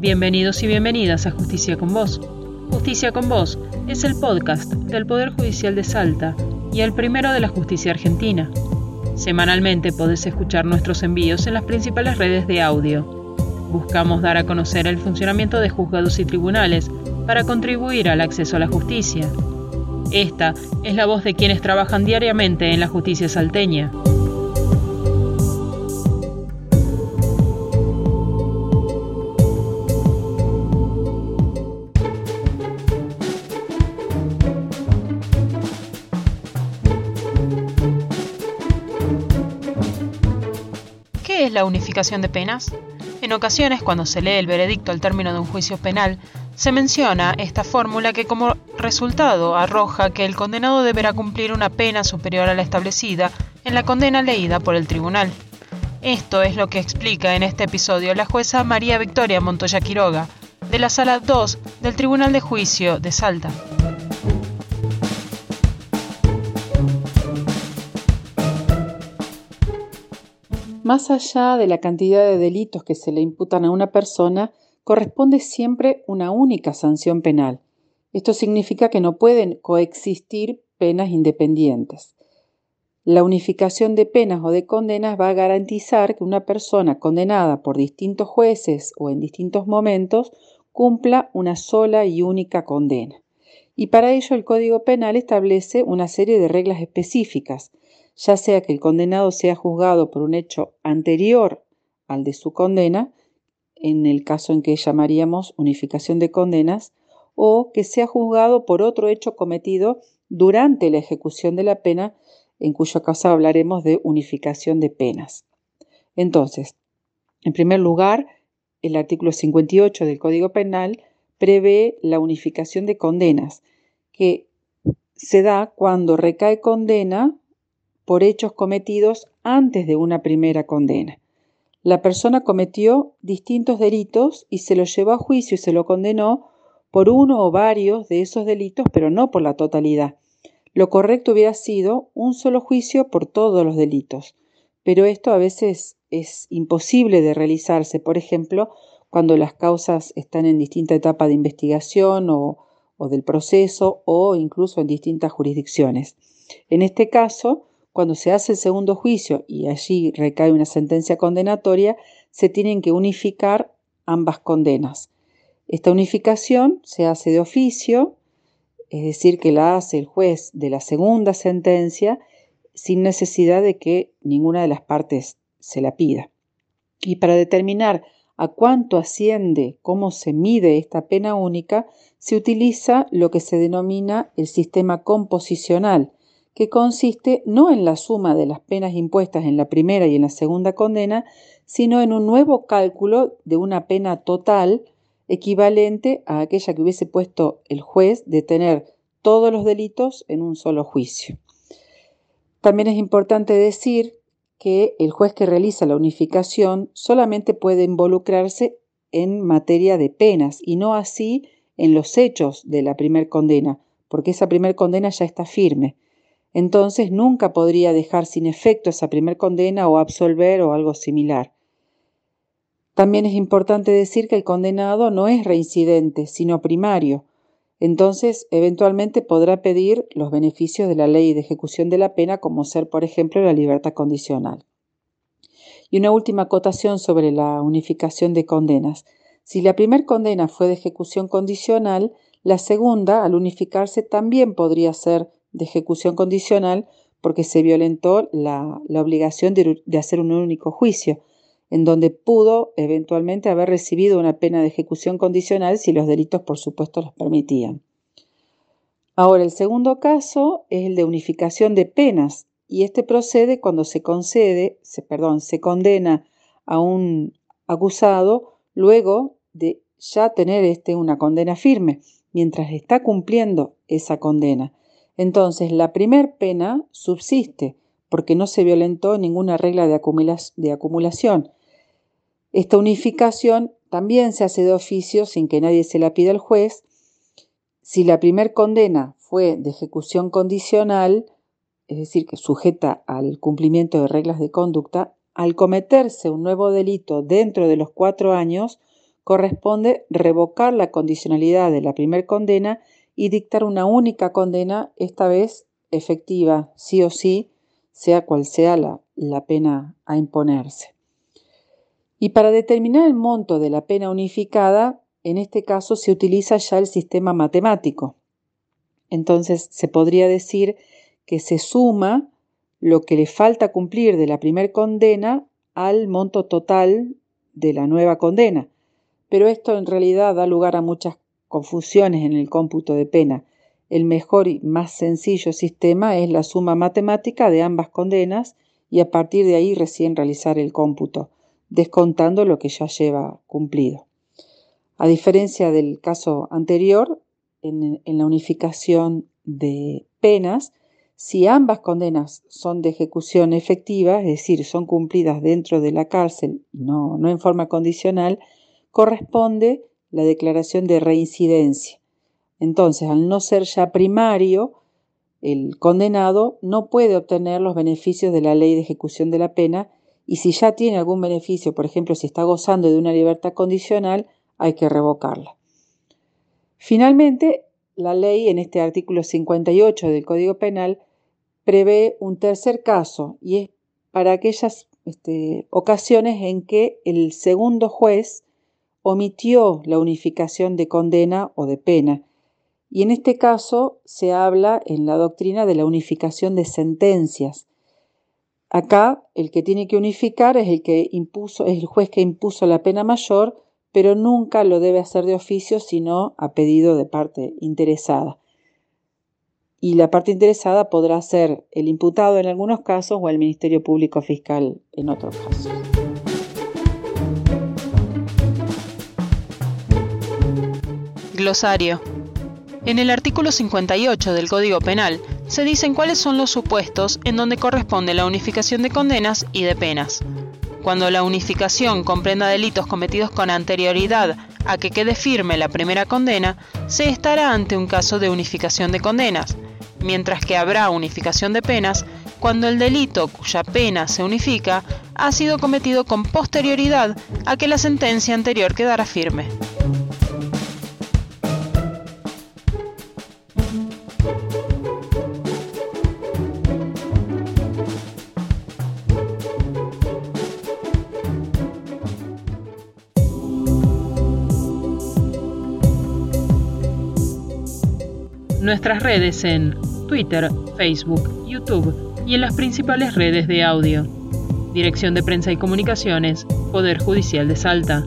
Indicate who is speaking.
Speaker 1: Bienvenidos y bienvenidas a Justicia con Vos. Justicia con Vos es el podcast del Poder Judicial de Salta y el primero de la justicia argentina. Semanalmente podés escuchar nuestros envíos en las principales redes de audio. Buscamos dar a conocer el funcionamiento de juzgados y tribunales para contribuir al acceso a la justicia. Esta es la voz de quienes trabajan diariamente en la justicia salteña. ¿Qué es la unificación de penas? En ocasiones, cuando se lee el veredicto al término de un juicio penal, se menciona esta fórmula que como resultado arroja que el condenado deberá cumplir una pena superior a la establecida en la condena leída por el tribunal. Esto es lo que explica en este episodio la jueza María Victoria Montoya Quiroga, de la Sala 2 del Tribunal de Juicio de Salta.
Speaker 2: Más allá de la cantidad de delitos que se le imputan a una persona, corresponde siempre una única sanción penal. Esto significa que no pueden coexistir penas independientes. La unificación de penas o de condenas va a garantizar que una persona condenada por distintos jueces o en distintos momentos cumpla una sola y única condena. Y para ello el Código Penal establece una serie de reglas específicas, ya sea que el condenado sea juzgado por un hecho anterior al de su condena, en el caso en que llamaríamos unificación de condenas, o que sea juzgado por otro hecho cometido durante la ejecución de la pena, en cuyo caso hablaremos de unificación de penas. Entonces, en primer lugar, el artículo 58 del Código Penal prevé la unificación de condenas, que se da cuando recae condena por hechos cometidos antes de una primera condena. La persona cometió distintos delitos y se lo llevó a juicio y se lo condenó por uno o varios de esos delitos, pero no por la totalidad. Lo correcto hubiera sido un solo juicio por todos los delitos, pero esto a veces es imposible de realizarse, por ejemplo, cuando las causas están en distinta etapa de investigación o, o del proceso o incluso en distintas jurisdicciones. En este caso, cuando se hace el segundo juicio y allí recae una sentencia condenatoria, se tienen que unificar ambas condenas. Esta unificación se hace de oficio, es decir, que la hace el juez de la segunda sentencia sin necesidad de que ninguna de las partes se la pida. Y para determinar a cuánto asciende, cómo se mide esta pena única, se utiliza lo que se denomina el sistema composicional, que consiste no en la suma de las penas impuestas en la primera y en la segunda condena, sino en un nuevo cálculo de una pena total equivalente a aquella que hubiese puesto el juez de tener todos los delitos en un solo juicio. También es importante decir que el juez que realiza la unificación solamente puede involucrarse en materia de penas y no así en los hechos de la primer condena, porque esa primer condena ya está firme entonces nunca podría dejar sin efecto esa primer condena o absolver o algo similar. También es importante decir que el condenado no es reincidente, sino primario. Entonces, eventualmente podrá pedir los beneficios de la ley de ejecución de la pena, como ser, por ejemplo, la libertad condicional. Y una última acotación sobre la unificación de condenas. Si la primera condena fue de ejecución condicional, la segunda, al unificarse, también podría ser de ejecución condicional porque se violentó la, obligación de, de hacer un único juicio, en donde pudo eventualmente haber recibido una pena de ejecución condicional si los delitos, por supuesto, los permitían. Ahora, el segundo caso es el de unificación de penas, y este procede cuando se concede, se, perdón, se condena a un acusado luego de ya tener este una condena firme, mientras está cumpliendo esa condena. Entonces, la primer pena subsiste porque no se violentó ninguna regla de, acumulación. Esta unificación también se hace de oficio sin que nadie se la pida al juez. Si la primer condena fue de ejecución condicional, es decir, que sujeta al cumplimiento de reglas de conducta, al cometerse un nuevo delito dentro de los cuatro años, corresponde revocar la condicionalidad de la primer condena y dictar una única condena, esta vez efectiva, sí o sí, sea cual sea la, la pena a imponerse. Y para determinar el monto de la pena unificada, en este caso se utiliza ya el sistema matemático. Entonces se podría decir que se suma lo que le falta cumplir de la primera condena al monto total de la nueva condena. Pero esto en realidad da lugar a muchas confusiones en el cómputo de pena. El mejor y más sencillo sistema es la suma matemática de ambas condenas y a partir de ahí recién realizar el cómputo, descontando lo que ya lleva cumplido. A diferencia del caso anterior, en, la unificación de penas, si ambas condenas son de ejecución efectiva, es decir, son cumplidas dentro de la cárcel, no, no en forma condicional, corresponde la declaración de reincidencia. Entonces, al no ser ya primario, el condenado no puede obtener los beneficios de la ley de ejecución de la pena y si ya tiene algún beneficio, por ejemplo, si está gozando de una libertad condicional, hay que revocarla. Finalmente, la ley en este artículo 58 del Código Penal prevé un tercer caso y es para aquellas este, ocasiones en que el segundo juez omitió la unificación de condena o de pena. Y en este caso se habla en la doctrina de la unificación de sentencias. Acá el que tiene que unificar es el que impuso, es el juez que impuso la pena mayor pero nunca lo debe hacer de oficio, sino a pedido de parte interesada. Y la parte interesada podrá ser el imputado en algunos casos o el Ministerio Público Fiscal en otros casos.
Speaker 1: En el artículo 58 del Código Penal se dicen cuáles son los supuestos en donde corresponde la unificación de condenas y de penas cuando la unificación comprenda delitos cometidos con anterioridad a que quede firme la primera condena, se estará ante un caso de unificación de condenas, mientras que habrá unificación de penas cuando el delito cuya pena se unifica ha sido cometido con posterioridad a que la sentencia anterior quedara firme. Nuestras redes en Twitter, Facebook, YouTube y en las principales redes de audio. Dirección de Prensa y Comunicaciones, Poder Judicial de Salta.